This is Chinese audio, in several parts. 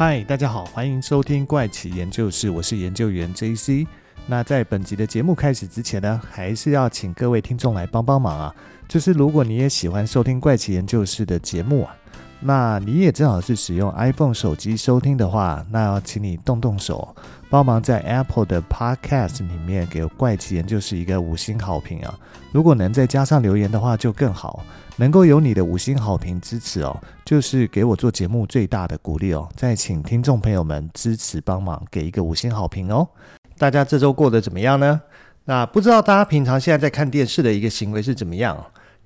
嗨，大家好，欢迎收听怪奇研究室，我是研究员 JC。那在本集的节目开始之前呢，还是要请各位听众来帮帮忙啊！就是如果你也喜欢收听怪奇研究室的节目啊，那你也正好是使用 iPhone 手机收听的话，那要请你动动手，帮忙在 Apple 的 Podcast 里面给怪奇研究室一个五星好评啊！如果能再加上留言的话，就更好。能够有你的五星好评支持哦，就是给我做节目最大的鼓励哦。再请听众朋友们支持帮忙，给一个五星好评哦。大家这周过得怎么样呢？那不知道大家平常现在在看电视的一个行为是怎么样？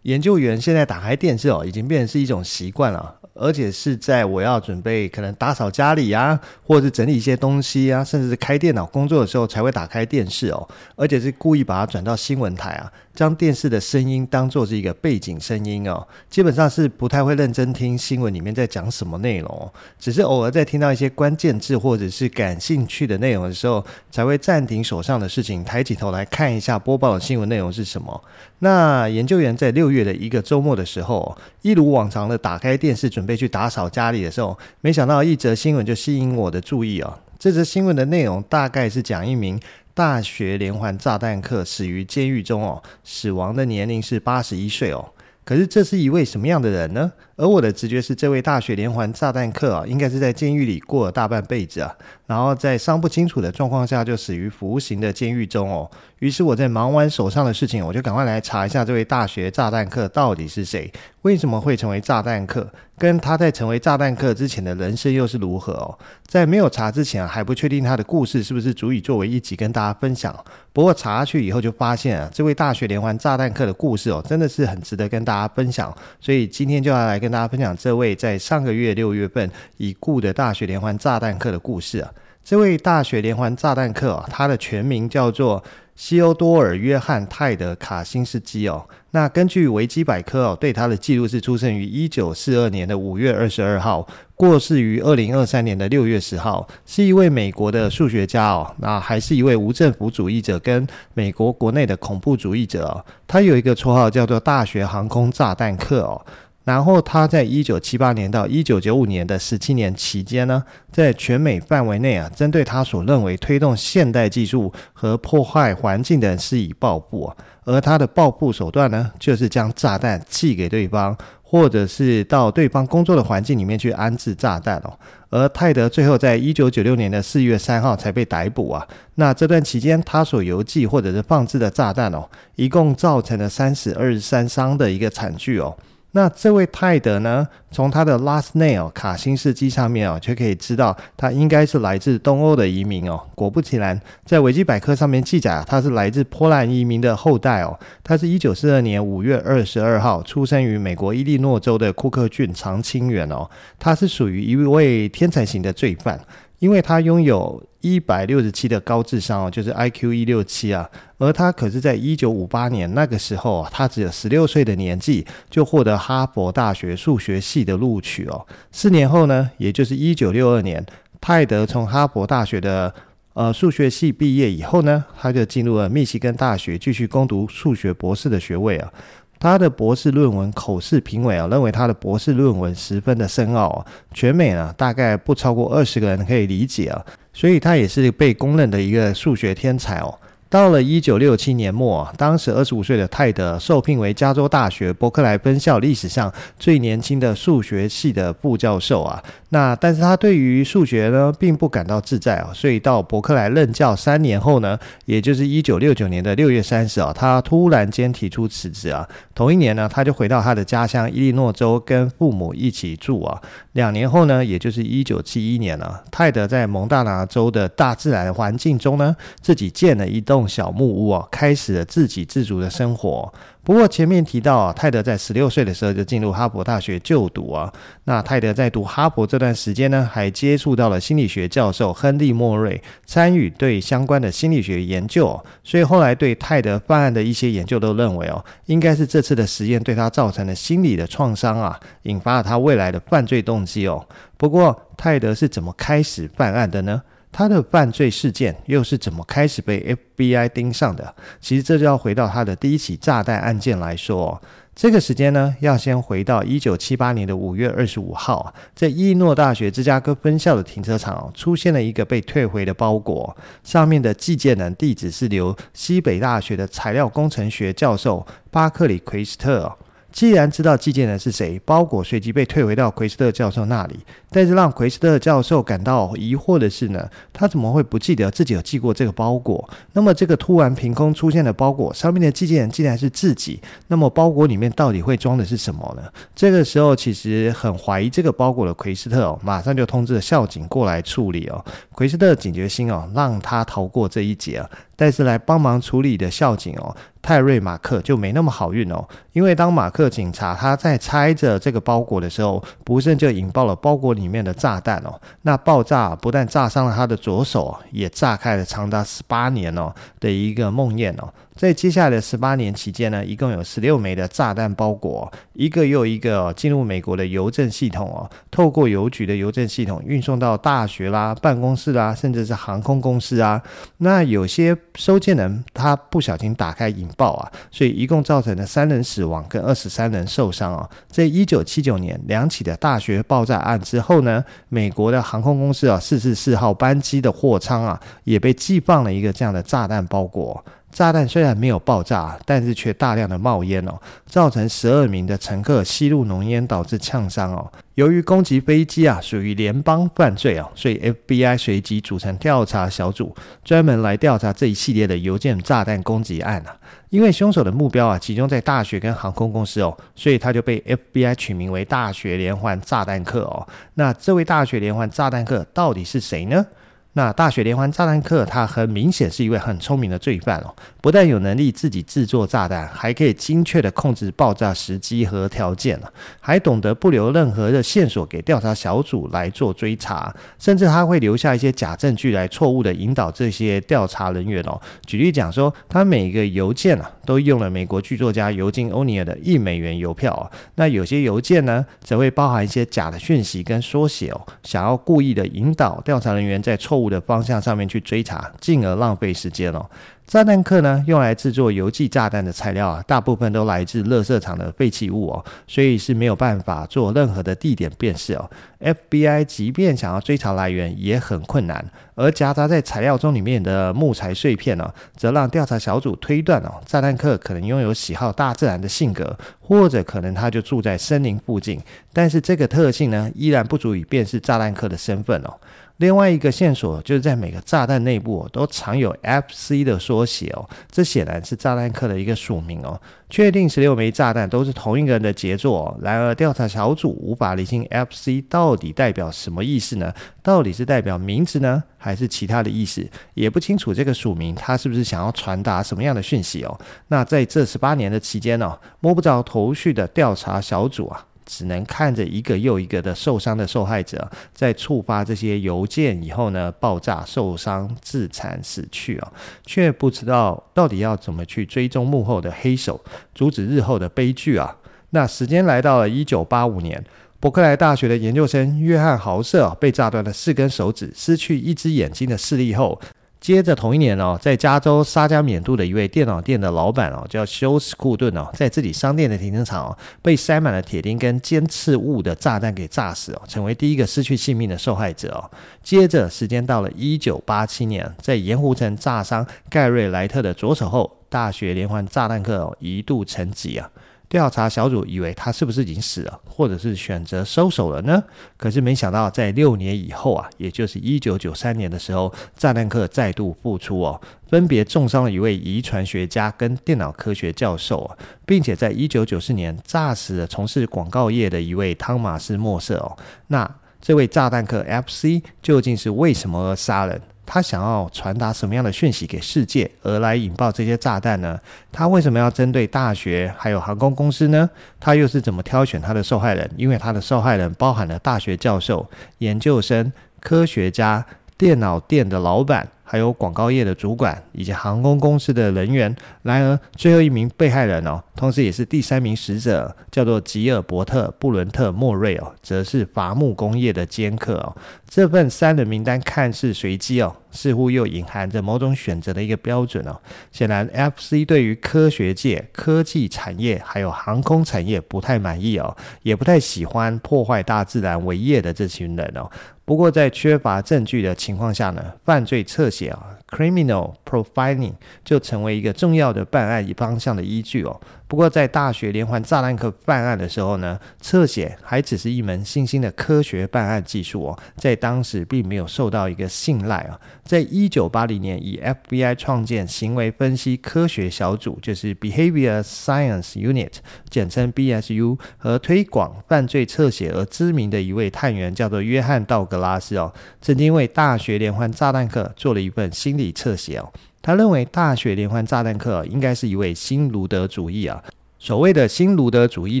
研究员现在打开电视哦，已经变成是一种习惯了。而且是在我要准备可能打扫家里啊，或者是整理一些东西啊，甚至是开电脑工作的时候才会打开电视哦。而且是故意把它转到新闻台啊，将电视的声音当做是一个背景声音哦。基本上是不太会认真听新闻里面在讲什么内容，只是偶尔在听到一些关键字或者是感兴趣的内容的时候，才会暂停手上的事情，抬起头来看一下播报的新闻内容是什么。那研究员在六月的一个周末的时候，一如往常的打开电视准备。去打扫家里的时候，没想到一则新闻就吸引我的注意哦。这则新闻的内容大概是讲一名大学连环炸弹客死于监狱中哦，死亡的年龄是八十一岁哦。可是这是一位什么样的人呢？而我的直觉是，这位大学连环炸弹客啊，应该是在监狱里过了大半辈子啊，然后在伤不清楚的状况下就死于服刑的监狱中哦。于是我在忙完手上的事情，我就赶快来查一下这位大学炸弹客到底是谁，为什么会成为炸弹客，跟他在成为炸弹客之前的人生又是如何哦。在没有查之前，还不确定他的故事是不是足以作为一集跟大家分享。不过查下去以后就发现啊，这位大学连环炸弹客的故事哦，真的是很值得跟大家分享。所以今天就要来跟跟大家分享这位在上个月六月份已故的大学连环炸弹客的故事啊。这位大学连环炸弹客啊，他的全名叫做西欧多尔·约翰·泰德·卡辛斯基哦。那根据维基百科哦，对他的记录是出生于一九四二年的五月二十二号，过世于二零二三年的六月十号，是一位美国的数学家哦。那还是一位无政府主义者跟美国国内的恐怖主义者哦。他有一个绰号叫做“大学航空炸弹客”哦。然后他在一九七八年到一九九五年的十七年期间呢，在全美范围内啊，针对他所认为推动现代技术和破坏环境的施以报复啊。而他的报复手段呢，就是将炸弹寄给对方，或者是到对方工作的环境里面去安置炸弹哦。而泰德最后在一九九六年的四月三号才被逮捕啊。那这段期间，他所邮寄或者是放置的炸弹哦，一共造成了三死二十三伤的一个惨剧哦。那这位泰德呢，从他的 last name 卡辛斯基上面哦，就可以知道他应该是来自东欧的移民哦。果不其然，在维基百科上面记载，他是来自波兰移民的后代哦。他是一九四二年五月二十二号出生于美国伊利诺州的库克郡长青园哦。他是属于一位天才型的罪犯。因为他拥有一百六十七的高智商哦，就是 IQ 一六七啊，而他可是在一九五八年那个时候啊，他只有十六岁的年纪就获得哈佛大学数学系的录取哦。四年后呢，也就是一九六二年，泰德从哈佛大学的呃数学系毕业以后呢，他就进入了密西根大学继续攻读数学博士的学位啊。他的博士论文口试评委啊，认为他的博士论文十分的深奥啊，全美呢大概不超过二十个人可以理解啊，所以他也是被公认的一个数学天才哦。到了一九六七年末，当时二十五岁的泰德受聘为加州大学伯克莱分校历史上最年轻的数学系的副教授啊。那但是他对于数学呢，并不感到自在啊，所以到伯克莱任教三年后呢，也就是一九六九年的六月三十啊，他突然间提出辞职啊。同一年呢，他就回到他的家乡伊利诺州，跟父母一起住啊。两年后呢，也就是一九七一年了，泰德在蒙大拿州的大自然环境中呢，自己建了一栋小木屋啊，开始了自给自足的生活。不过前面提到啊，泰德在十六岁的时候就进入哈佛大学就读啊。那泰德在读哈佛这段时间呢，还接触到了心理学教授亨利·莫瑞，参与对相关的心理学研究。所以后来对泰德犯案的一些研究都认为哦，应该是这次的实验对他造成了心理的创伤啊，引发了他未来的犯罪动机哦。不过泰德是怎么开始犯案的呢？他的犯罪事件又是怎么开始被 FBI 盯上的？其实这就要回到他的第一起炸弹案件来说。这个时间呢，要先回到一九七八年的五月二十五号，在伊诺大学芝加哥分校的停车场出现了一个被退回的包裹，上面的寄件人地址是由西北大学的材料工程学教授巴克里·奎斯特。既然知道寄件人是谁，包裹随即被退回到奎斯特教授那里。但是让奎斯特教授感到疑惑的是呢，他怎么会不记得自己有寄过这个包裹？那么这个突然凭空出现的包裹上面的寄件人竟然是自己，那么包裹里面到底会装的是什么呢？这个时候其实很怀疑这个包裹的奎斯特哦，马上就通知了校警过来处理哦。奎斯特警觉心哦，让他逃过这一劫。但是来帮忙处理的校警哦，泰瑞马克就没那么好运哦，因为当马克警察他在拆着这个包裹的时候，不慎就引爆了包裹里面的炸弹哦。那爆炸不但炸伤了他的左手，也炸开了长达十八年哦的一个梦魇哦。在接下来的十八年期间呢，一共有十六枚的炸弹包裹，一个又一个进入美国的邮政系统哦，透过邮局的邮政系统运送到大学啦、办公室啦，甚至是航空公司啊。那有些收件人他不小心打开引爆啊，所以一共造成了三人死亡跟二十三人受伤啊。在一九七九年两起的大学爆炸案之后呢，美国的航空公司啊四四四号班机的货舱啊也被寄放了一个这样的炸弹包裹。炸弹虽然没有爆炸，但是却大量的冒烟哦，造成十二名的乘客吸入浓烟，导致呛伤哦。由于攻击飞机啊属于联邦犯罪哦，所以 FBI 随即组成调查小组，专门来调查这一系列的邮件炸弹攻击案啊。因为凶手的目标啊集中在大学跟航空公司哦，所以他就被 FBI 取名为“大学连环炸弹客”哦。那这位大学连环炸弹客到底是谁呢？那大学连环炸弹客，他很明显是一位很聪明的罪犯哦，不但有能力自己制作炸弹，还可以精确的控制爆炸时机和条件，还懂得不留任何的线索给调查小组来做追查，甚至他会留下一些假证据来错误的引导这些调查人员哦。举例讲说，他每一个邮件啊，都用了美国剧作家尤金·欧尼尔的一美元邮票哦。那有些邮件呢，则会包含一些假的讯息跟缩写哦，想要故意的引导调查人员在错物的方向上面去追查，进而浪费时间哦。炸弹客呢，用来制作邮寄炸弹的材料啊，大部分都来自垃圾场的废弃物哦，所以是没有办法做任何的地点辨识哦。FBI 即便想要追查来源也很困难，而夹杂在材料中里面的木材碎片呢，则让调查小组推断哦，炸弹客可能拥有喜好大自然的性格，或者可能他就住在森林附近。但是这个特性呢，依然不足以辨识炸弹客的身份哦。另外一个线索就是在每个炸弹内部哦，都藏有 FC 的缩写哦，这显然是炸弹客的一个署名哦。确定十六枚炸弹都是同一个人的杰作哦，然而调查小组无法厘清 FC 到底代表什么意思呢？到底是代表名字呢，还是其他的意思？也不清楚这个署名他是不是想要传达什么样的讯息哦。那在这十八年的期间呢，摸不着头绪的调查小组啊。只能看着一个又一个的受伤的受害者，在触发这些邮件以后呢，爆炸、受伤、自残、死去啊，却不知道到底要怎么去追踪幕后的黑手，阻止日后的悲剧啊。那时间来到了一九八五年，伯克莱大学的研究生约翰豪瑟被炸断了四根手指，失去一只眼睛的视力后。接着同一年哦，在加州沙加缅度的一位电脑店的老板哦，叫休斯库顿哦，在自己商店的停车场哦，被塞满了铁钉跟尖刺物的炸弹给炸死哦，成为第一个失去性命的受害者哦。接着时间到了一九八七年，在盐湖城炸伤盖瑞莱特的左手后，大学连环炸弹客哦一度沉寂啊。调查小组以为他是不是已经死了，或者是选择收手了呢？可是没想到，在六年以后啊，也就是一九九三年的时候，炸弹客再度复出哦，分别重伤了一位遗传学家跟电脑科学教授啊，并且在一九九四年炸死了从事广告业的一位汤马斯·莫瑟哦。那这位炸弹客 FC 究竟是为什么而杀人？他想要传达什么样的讯息给世界，而来引爆这些炸弹呢？他为什么要针对大学还有航空公司呢？他又是怎么挑选他的受害人？因为他的受害人包含了大学教授、研究生、科学家、电脑店的老板。还有广告业的主管以及航空公司的人员。然而，最后一名被害人哦，同时也是第三名死者，叫做吉尔伯特·布伦特·莫瑞哦，则是伐木工业的尖客哦。这份三人名单看似随机哦，似乎又隐含着某种选择的一个标准哦。显然，FC 对于科学界、科技产业还有航空产业不太满意哦，也不太喜欢破坏大自然为业的这群人哦。不过，在缺乏证据的情况下呢，犯罪侧写啊。Criminal profiling 就成为一个重要的办案以方向的依据哦。不过，在大学连环炸弹客办案的时候呢，侧写还只是一门新兴的科学办案技术哦，在当时并没有受到一个信赖啊。在一九八零年，以 FBI 创建行为分析科学小组，就是 Behavior Science Unit，简称 BSU，和推广犯罪侧写而知名的一位探员叫做约翰道格拉斯哦，曾经为大学连环炸弹客做了一份新理侧写哦。他认为大学连环炸弹客应该是一位新卢德主义啊。所谓的新卢德主义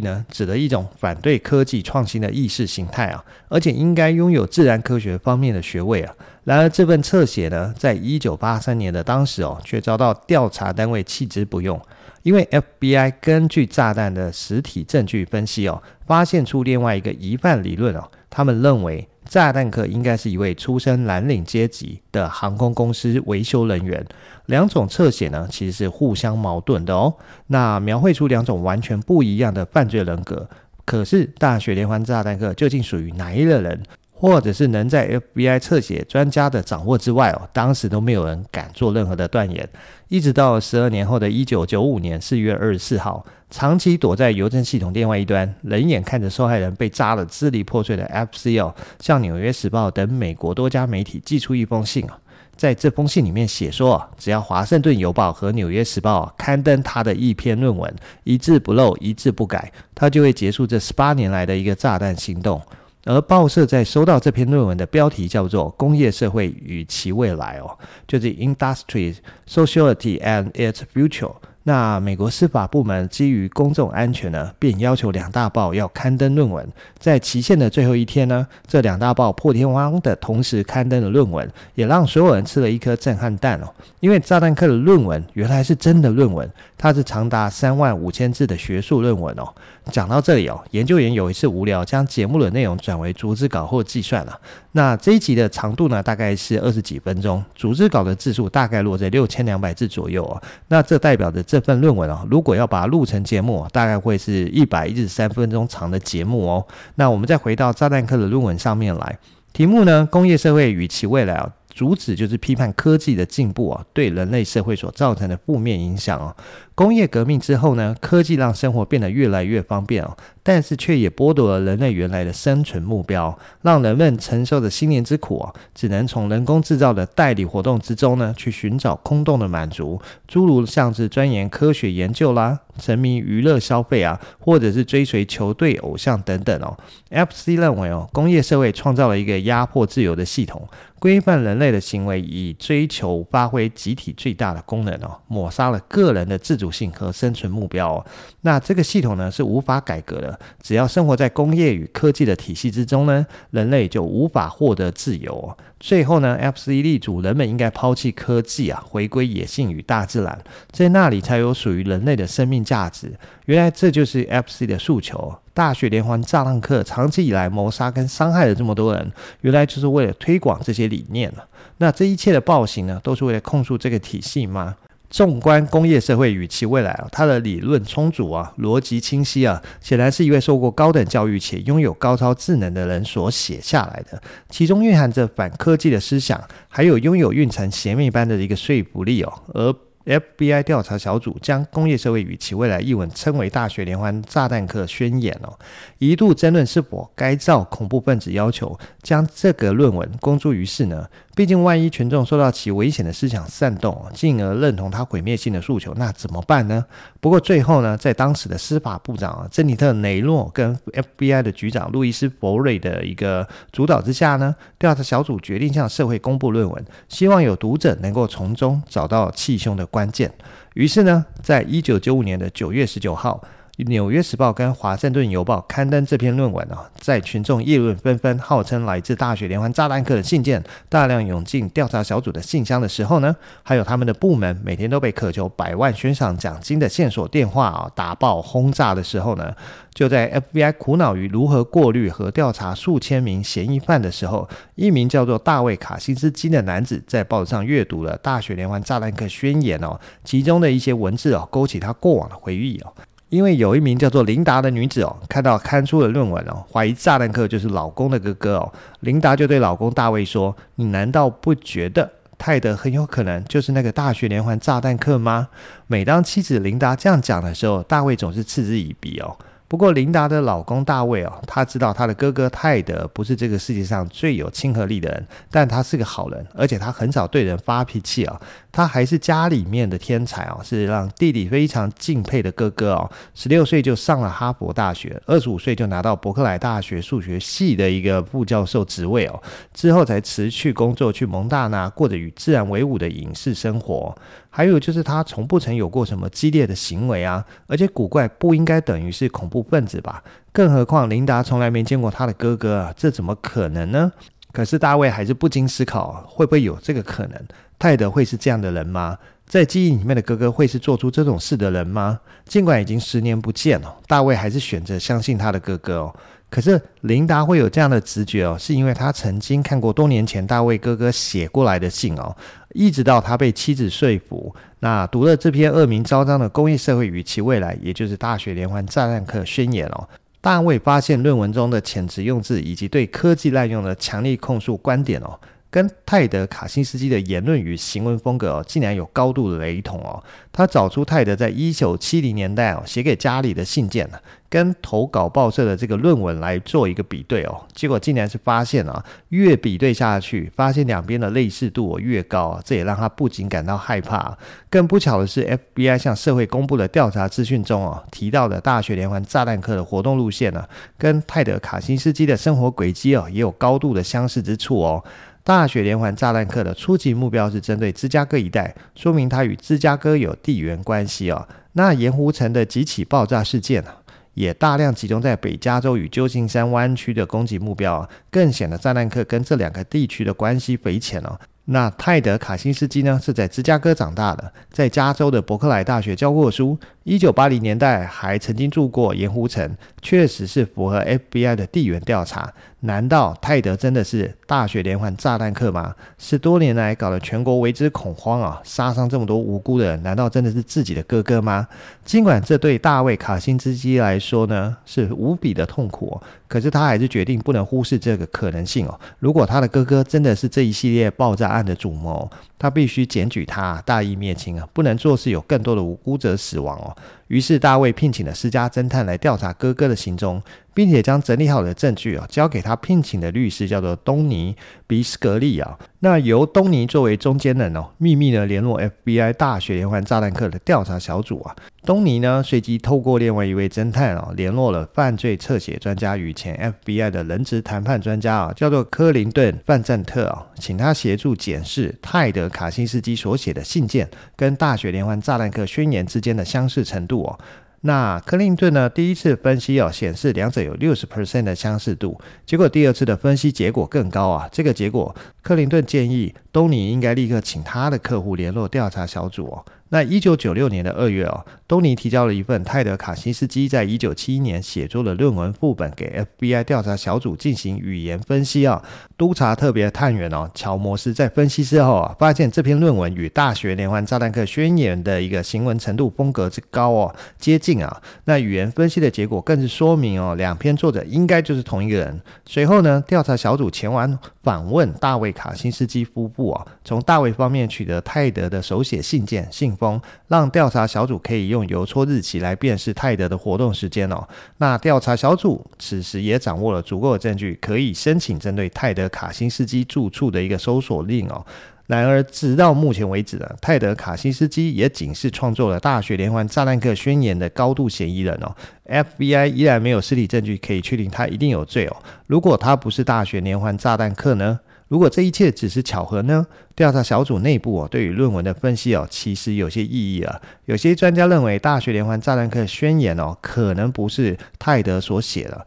呢，指的一种反对科技创新的意识形态啊，而且应该拥有自然科学方面的学位啊。然而这份侧写呢，在一九八三年的当时哦，却遭到调查单位弃之不用，因为 FBI 根据炸弹的实体证据分析哦，发现出另外一个疑犯理论哦，他们认为。炸弹客应该是一位出身蓝领阶级的航空公司维修人员。两种侧写呢，其实是互相矛盾的哦。那描绘出两种完全不一样的犯罪人格。可是，大学连环炸弹客究竟属于哪一类人？或者是能在 FBI 侧写专家的掌握之外哦，当时都没有人敢做任何的断言。一直到十二年后的一九九五年四月二十四号，长期躲在邮政系统另外一端，冷眼看着受害人被炸得支离破碎的 FCL，向《纽约时报》等美国多家媒体寄出一封信啊，在这封信里面写说，只要《华盛顿邮报》和《纽约时报》刊登他的一篇论文，一字不漏，一字不改，他就会结束这十八年来的一个炸弹行动。而报社在收到这篇论文的标题叫做《工业社会与其未来》哦，就是 Industry Sociality and its Future。那美国司法部门基于公众安全呢，便要求两大报要刊登论文。在期限的最后一天呢，这两大报破天荒的同时刊登了论文，也让所有人吃了一颗震撼弹哦。因为炸弹客的论文原来是真的论文，它是长达三万五千字的学术论文哦。讲到这里哦，研究员有一次无聊，将节目的内容转为逐字稿后计算了。那这一集的长度呢，大概是二十几分钟，组织稿的字数大概落在六千两百字左右哦。那这代表着这份论文哦，如果要把它录成节目，大概会是一百一十三分钟长的节目哦。那我们再回到炸弹客的论文上面来，题目呢，工业社会与其未来啊。主旨就是批判科技的进步啊，对人类社会所造成的负面影响啊。工业革命之后呢，科技让生活变得越来越方便哦，但是却也剥夺了人类原来的生存目标，让人们承受着心灵之苦啊，只能从人工制造的代理活动之中呢，去寻找空洞的满足，诸如像是钻研科学研究啦。沉迷娱乐消费啊，或者是追随球队偶像等等哦。FC 认为哦，工业社会创造了一个压迫自由的系统，规范人类的行为，以追求发挥集体最大的功能哦，抹杀了个人的自主性和生存目标。那这个系统呢，是无法改革的，只要生活在工业与科技的体系之中呢，人类就无法获得自由。最后呢，FC 力主人们应该抛弃科技啊，回归野性与大自然，在那里才有属于人类的生命价值。原来这就是 FC 的诉求。大学连环炸弹客长期以来谋杀跟伤害了这么多人，原来就是为了推广这些理念。那这一切的暴行呢，都是为了控诉这个体系吗？纵观工业社会与其未来啊，它的理论充足啊，逻辑清晰啊，显然是一位受过高等教育且拥有高超智能的人所写下来的。其中蕴含着反科技的思想，还有拥有蕴藏邪魅般的一个说服力哦。而 FBI 调查小组将《工业社会与其未来》一文称为“大学连环炸弹客宣言”哦，一度争论是否该照恐怖分子要求将这个论文公诸于世呢？毕竟，万一群众受到其危险的思想煽动，进而认同他毁灭性的诉求，那怎么办呢？不过最后呢，在当时的司法部长，珍妮特·雷诺跟 FBI 的局长路易斯·博瑞的一个主导之下呢，调查小组决定向社会公布论文，希望有读者能够从中找到气胸的关键。于是呢，在一九九五年的九月十九号，《纽约时报》跟《华盛顿邮报》刊登这篇论文啊，在群众议论纷纷，号称来自大学连环炸弹客的信件大量涌进调查小组的信箱的时候呢，还有他们的部门每天都被渴求百万悬赏奖金的线索电话啊打爆轰炸的时候呢，就在 FBI 苦恼于如何过滤和调查数千名嫌疑犯的时候，一名叫做大卫·卡辛斯基的男子在报纸上阅读了《大学连环炸弹客宣言》哦，其中的一些文字哦，勾起他过往的回忆哦。因为有一名叫做琳达的女子哦，看到刊出的论文哦，怀疑炸弹客就是老公的哥哥哦。琳达就对老公大卫说：“你难道不觉得泰德很有可能就是那个大学连环炸弹客吗？”每当妻子琳达这样讲的时候，大卫总是嗤之以鼻哦。不过，琳达的老公大卫哦，他知道他的哥哥泰德不是这个世界上最有亲和力的人，但他是个好人，而且他很少对人发脾气啊。他还是家里面的天才哦，是让弟弟非常敬佩的哥哥哦。十六岁就上了哈佛大学，二十五岁就拿到伯克莱大学数学系的一个副教授职位哦，之后才辞去工作去蒙大拿，过着与自然为伍的隐士生活。还有就是他从不曾有过什么激烈的行为啊，而且古怪不应该等于是恐怖分子吧？更何况琳达从来没见过他的哥哥啊，这怎么可能呢？可是大卫还是不禁思考，会不会有这个可能？泰德会是这样的人吗？在记忆里面的哥哥会是做出这种事的人吗？尽管已经十年不见了，大卫还是选择相信他的哥哥哦。可是琳达会有这样的直觉哦，是因为他曾经看过多年前大卫哥哥写过来的信哦，一直到他被妻子说服，那读了这篇恶名昭彰的《工业社会与其未来》，也就是《大学连环炸弹客宣言》哦，大卫发现论文中的遣词用字以及对科技滥用的强力控诉观点哦。跟泰德·卡辛斯基的言论与行文风格哦，竟然有高度的雷同哦。他找出泰德在一九七零年代哦写给家里的信件呢，跟投稿报社的这个论文来做一个比对哦。结果竟然是发现啊，越比对下去，发现两边的类似度越高啊。这也让他不禁感到害怕。更不巧的是，FBI 向社会公布的调查资讯中哦，提到的大学连环炸弹客的活动路线呢，跟泰德·卡辛斯基的生活轨迹哦，也有高度的相似之处哦。大学连环炸弹客的初级目标是针对芝加哥一带，说明他与芝加哥有地缘关系哦。那盐湖城的几起爆炸事件呢，也大量集中在北加州与旧金山湾区的攻击目标，更显得炸弹客跟这两个地区的关系匪浅哦。那泰德·卡辛斯基呢，是在芝加哥长大的，在加州的伯克莱大学教过书。一九八零年代还曾经住过盐湖城，确实是符合 FBI 的地缘调查。难道泰德真的是大学连环炸弹客吗？十多年来搞得全国为之恐慌啊，杀伤这么多无辜的人，难道真的是自己的哥哥吗？尽管这对大卫·卡辛斯基来说呢是无比的痛苦哦，可是他还是决定不能忽视这个可能性哦。如果他的哥哥真的是这一系列爆炸案的主谋，他必须检举他，大义灭亲啊，不能坐视有更多的无辜者死亡哦。于是大卫聘请了私家侦探来调查哥哥的行踪，并且将整理好的证据啊交给他聘请的律师，叫做东尼·比斯格利啊。那由东尼作为中间人哦，秘密的联络 FBI 大学连环炸弹客的调查小组啊。东尼呢，随即透过另外一位侦探啊，联络了犯罪侧写专家与前 FBI 的人质谈判专家啊，叫做科林顿·范赞特啊，请他协助检视泰德·卡辛斯基所写的信件跟大学连环炸弹客宣言之间的相似程度哦。那克林顿呢，第一次分析哦，显示两者有六十 percent 的相似度，结果第二次的分析结果更高啊。这个结果，克林顿建议东尼应该立刻请他的客户联络调查小组哦。那一九九六年的二月哦，东尼提交了一份泰德·卡辛斯基在一九七一年写作的论文副本给 FBI 调查小组进行语言分析啊。督察特别探员哦，乔摩斯在分析之后啊，发现这篇论文与大学连环炸弹客宣言的一个行文程度风格之高哦，接近。近啊。那语言分析的结果更是说明哦，两篇作者应该就是同一个人。随后呢，调查小组前往访问大卫卡辛斯基夫妇啊，从大卫方面取得泰德的手写信件、信封，让调查小组可以用邮戳日期来辨识泰德的活动时间哦。那调查小组此时也掌握了足够的证据，可以申请针对泰德卡辛斯基住处的一个搜索令哦。然而，直到目前为止呢，泰德·卡辛斯基也仅是创作了大学连环炸弹客宣言的高度嫌疑人哦。FBI 依然没有实体证据可以确定他一定有罪哦。如果他不是大学连环炸弹客呢？如果这一切只是巧合呢？调查小组内部哦，对于论文的分析哦，其实有些异议啊。有些专家认为，大学连环炸弹客宣言哦，可能不是泰德所写的。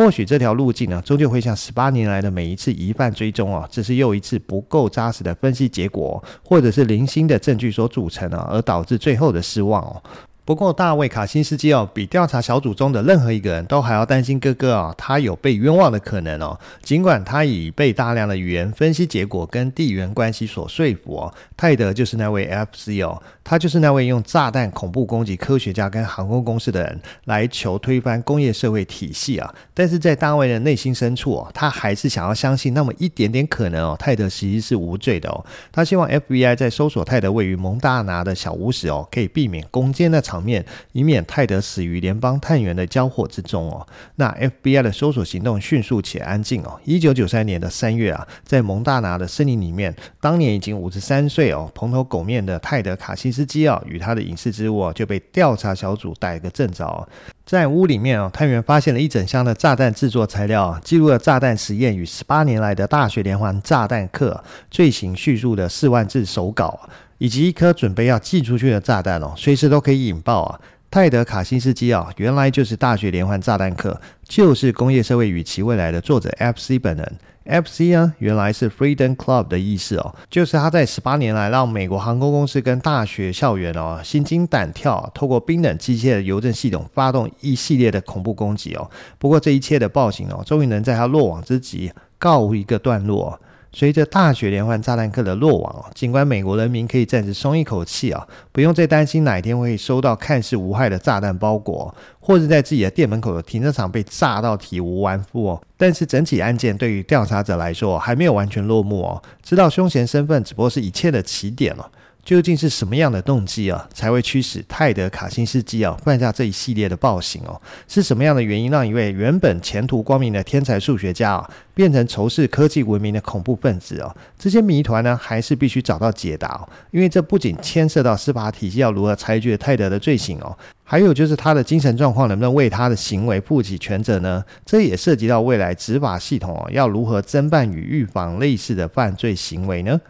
或许这条路径呢，终究会像十八年来的每一次疑犯追踪啊，只是又一次不够扎实的分析结果，或者是零星的证据所组成啊，而导致最后的失望哦。不过，大卫·卡辛斯基哦，比调查小组中的任何一个人都还要担心哥哥啊，他有被冤枉的可能哦。尽管他已被大量的语言分析结果跟地缘关系所说服哦，泰德就是那位 FC 哦，他就是那位用炸弹恐怖攻击科学家跟航空公司的人，来求推翻工业社会体系啊。但是在大卫的内心深处哦，他还是想要相信那么一点点可能哦，泰德其实是无罪的哦。他希望 FBI 在搜索泰德位于蒙大拿的小屋时哦，可以避免攻坚的场面，以免泰德死于联邦探员的交火之中哦。那 FBI 的搜索行动迅速且安静哦。一九九三年的三月啊，在蒙大拿的森林里面，当年已经五十三岁哦，蓬头垢面的泰德卡辛斯基啊，与他的隐世之物就被调查小组逮个正着。在屋里面哦，探员发现了一整箱的炸弹制作材料，记录了炸弹实验与十八年来的大学连环炸弹客罪行叙述的四万字手稿。以及一颗准备要寄出去的炸弹哦，随时都可以引爆啊！泰德·卡辛斯基啊，原来就是大学连环炸弹客，就是《工业社会与其未来》的作者 FC 本人。FC 呢，原来是 Freedom Club 的意思哦，就是他在十八年来让美国航空公司跟大学校园哦心惊胆跳，透过冰冷机械的邮政系统发动一系列的恐怖攻击哦。不过这一切的暴行哦，终于能在他落网之际告一个段落。随着大雪连环炸弹客的落网哦，尽管美国人民可以暂时松一口气啊，不用再担心哪一天会收到看似无害的炸弹包裹，或者在自己的店门口的停车场被炸到体无完肤哦。但是整起案件对于调查者来说还没有完全落幕哦，知道凶嫌身份只不过是一切的起点了。究竟是什么样的动机啊，才会驱使泰德·卡辛斯基啊犯下这一系列的暴行哦？是什么样的原因让一位原本前途光明的天才数学家啊，变成仇视科技文明的恐怖分子哦？这些谜团呢，还是必须找到解答哦，因为这不仅牵涉到司法体系要如何裁决泰德的罪行哦，还有就是他的精神状况能不能为他的行为负起全责呢？这也涉及到未来执法系统哦，要如何侦办与预防类似的犯罪行为呢？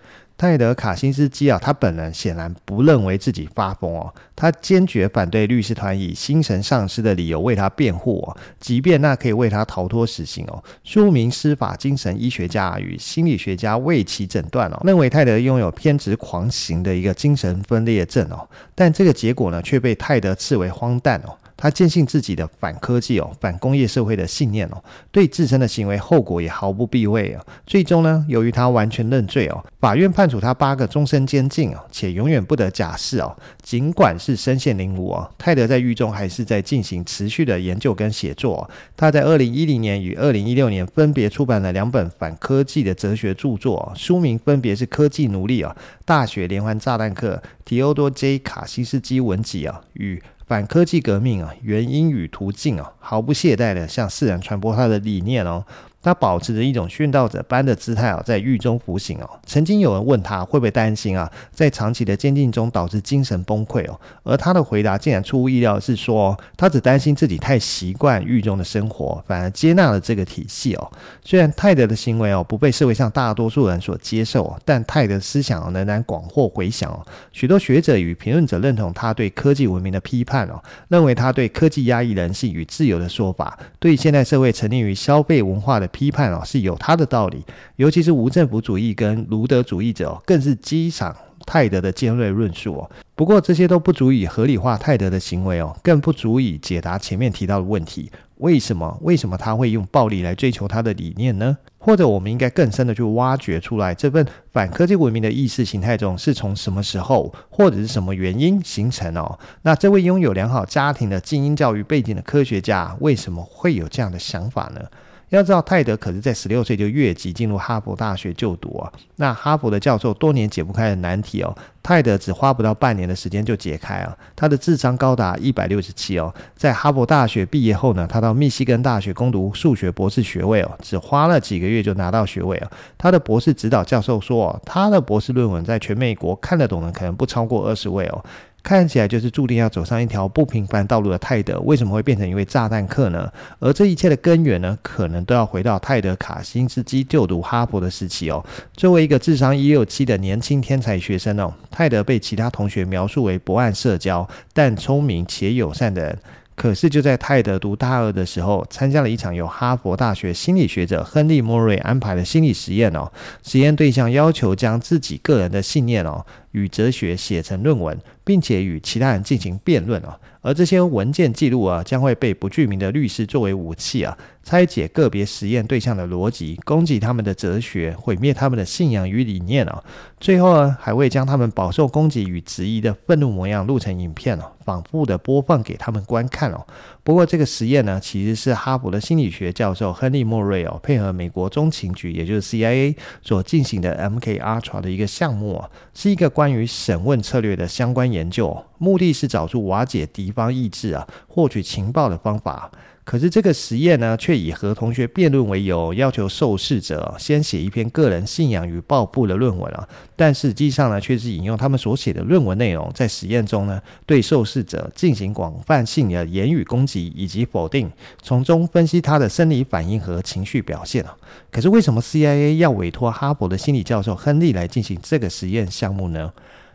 泰德·卡辛斯基啊，他本人显然不认为自己发疯哦，他坚决反对律师团以精神丧失的理由为他辩护哦，即便那可以为他逃脱死刑哦。数名司法精神医学家与心理学家为其诊断哦，认为泰德拥有偏执狂行的一个精神分裂症哦，但这个结果呢，却被泰德视为荒诞哦。他坚信自己的反科技哦、反工业社会的信念哦，对自身的行为后果也毫不避讳啊。最终呢，由于他完全认罪哦，法院判处他八个终身监禁哦，且永远不得假释哦。尽管是身陷囹圄哦，泰德在狱中还是在进行持续的研究跟写作。他在二零一零年与二零一六年分别出版了两本反科技的哲学著作，书名分别是《科技奴隶》啊，《大学连环炸弹客》提欧多 J 卡西斯基文集啊与。反科技革命啊，原因与途径啊，毫不懈怠的向世人传播他的理念哦。他保持着一种殉道者般的姿态啊，在狱中服刑哦。曾经有人问他会不会担心啊，在长期的监禁中导致精神崩溃哦，而他的回答竟然出乎意料，是说他只担心自己太习惯狱中的生活，反而接纳了这个体系哦。虽然泰德的行为哦不被社会上大多数人所接受，但泰德思想仍然广获回响哦。许多学者与评论者认同他对科技文明的批判哦，认为他对科技压抑人性与自由的说法，对现代社会沉溺于消费文化的。批判哦是有他的道理，尤其是无政府主义跟卢德主义者哦，更是激赏泰德的尖锐论述哦。不过这些都不足以合理化泰德的行为哦，更不足以解答前面提到的问题：为什么？为什么他会用暴力来追求他的理念呢？或者我们应该更深的去挖掘出来，这份反科技文明的意识形态中是从什么时候或者是什么原因形成哦？那这位拥有良好家庭的精英教育背景的科学家为什么会有这样的想法呢？要知道，泰德可是在十六岁就越级进入哈佛大学就读啊。那哈佛的教授多年解不开的难题哦，泰德只花不到半年的时间就解开啊。他的智商高达一百六十七哦，在哈佛大学毕业后呢，他到密西根大学攻读数学博士学位哦，只花了几个月就拿到学位啊。他的博士指导教授说哦，他的博士论文在全美国看得懂的可能不超过二十位哦。看起来就是注定要走上一条不平凡道路的泰德，为什么会变成一位炸弹客呢？而这一切的根源呢，可能都要回到泰德卡辛斯基就读哈佛的时期哦。作为一个智商一六七的年轻天才学生哦，泰德被其他同学描述为不爱社交但聪明且友善的人。可是就在泰德读大二的时候，参加了一场由哈佛大学心理学者亨利·莫瑞安排的心理实验哦。实验对象要求将自己个人的信念哦与哲学写成论文，并且与其他人进行辩论哦。而这些文件记录啊，将会被不具名的律师作为武器啊，拆解个别实验对象的逻辑，攻击他们的哲学，毁灭他们的信仰与理念啊。最后呢，还会将他们饱受攻击与质疑的愤怒模样录成影片哦，反复的播放给他们观看哦。不过这个实验呢，其实是哈佛的心理学教授亨利·莫瑞哦，配合美国中情局，也就是 CIA 所进行的 MK Ultra 的一个项目啊，是一个关于审问策略的相关研究。目的是找出瓦解敌方意志啊，获取情报的方法。可是这个实验呢，却以和同学辩论为由，要求受试者先写一篇个人信仰与抱负的论文啊。但实际上呢，却是引用他们所写的论文内容，在实验中呢，对受试者进行广泛性的言语攻击以及否定，从中分析他的生理反应和情绪表现啊。可是为什么 CIA 要委托哈佛的心理教授亨利来进行这个实验项目呢？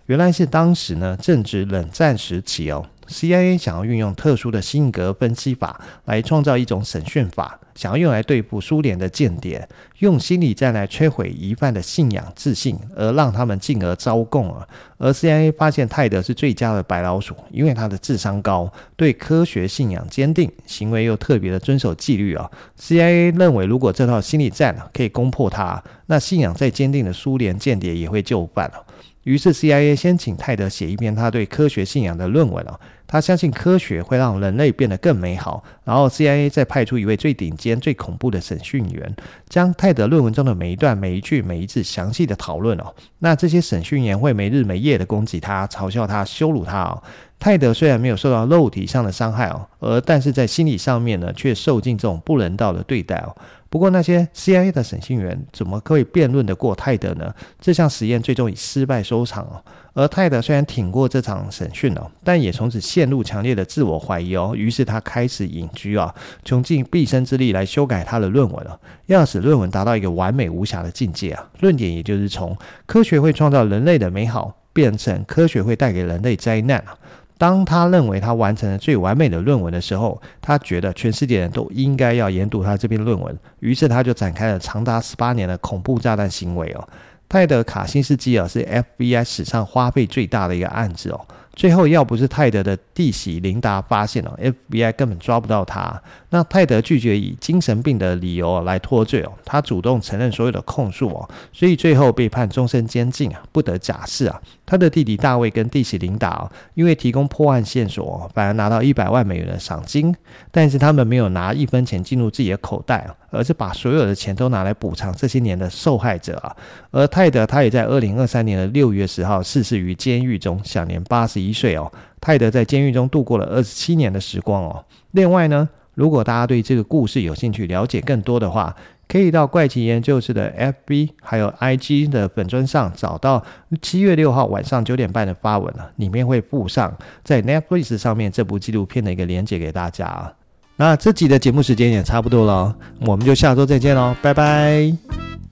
原来是当时呢，正值冷战时期哦，CIA 想要运用特殊的辛格分析法来创造一种审讯法，想要用来对付苏联的间谍，用心理战来摧毁疑犯的信仰自信，而让他们进而招供啊。而 CIA 发现泰德是最佳的白老鼠，因为他的智商高，对科学信仰坚定，行为又特别的遵守纪律啊。CIA 认为，如果这套心理战可以攻破他，那信仰再坚定的苏联间谍也会就范了。于是 CIA 先请泰德写一篇他对科学信仰的论文哦，他相信科学会让人类变得更美好。然后 CIA 再派出一位最顶尖、最恐怖的审讯员，将泰德论文中的每一段、每一句、每一字详细的讨论哦。那这些审讯员会没日没夜的攻击他、嘲笑他、羞辱他哦。泰德虽然没有受到肉体上的伤害哦，而但是在心理上面呢，却受尽这种不人道的对待哦。不过那些 CIA 的审讯员怎么可以辩论得过泰德呢？这项实验最终以失败收场哦。而泰德虽然挺过这场审讯哦，但也从此陷入强烈的自我怀疑哦。于是他开始隐居啊，穷尽毕生之力来修改他的论文了，要使论文达到一个完美无瑕的境界啊。论点也就是从科学会创造人类的美好，变成科学会带给人类灾难啊。当他认为他完成了最完美的论文的时候，他觉得全世界人都应该要研读他这篇论文，于是他就展开了长达十八年的恐怖炸弹行为哦。泰德卡辛斯基尔，是 FBI 史上花费最大的一个案子哦。最后，要不是泰德的弟媳琳达发现了，FBI 根本抓不到他。那泰德拒绝以精神病的理由来脱罪哦，他主动承认所有的控诉哦，所以最后被判终身监禁啊，不得假释啊。他的弟弟大卫跟弟媳琳达哦，因为提供破案线索，反而拿到一百万美元的赏金，但是他们没有拿一分钱进入自己的口袋啊，而是把所有的钱都拿来补偿这些年的受害者啊。而泰德他也在二零二三年的六月十号逝世于监狱中，享年八十一岁哦。泰德在监狱中度过了二十七年的时光哦。另外呢，如果大家对这个故事有兴趣，了解更多的话，可以到怪奇研究室的 FB 还有 IG 的粉专上找到七月六号晚上九点半的发文了，里面会附上在 Netflix 上面这部纪录片的一个连接给大家啊。那这集的节目时间也差不多了，我们就下周再见喽，拜拜。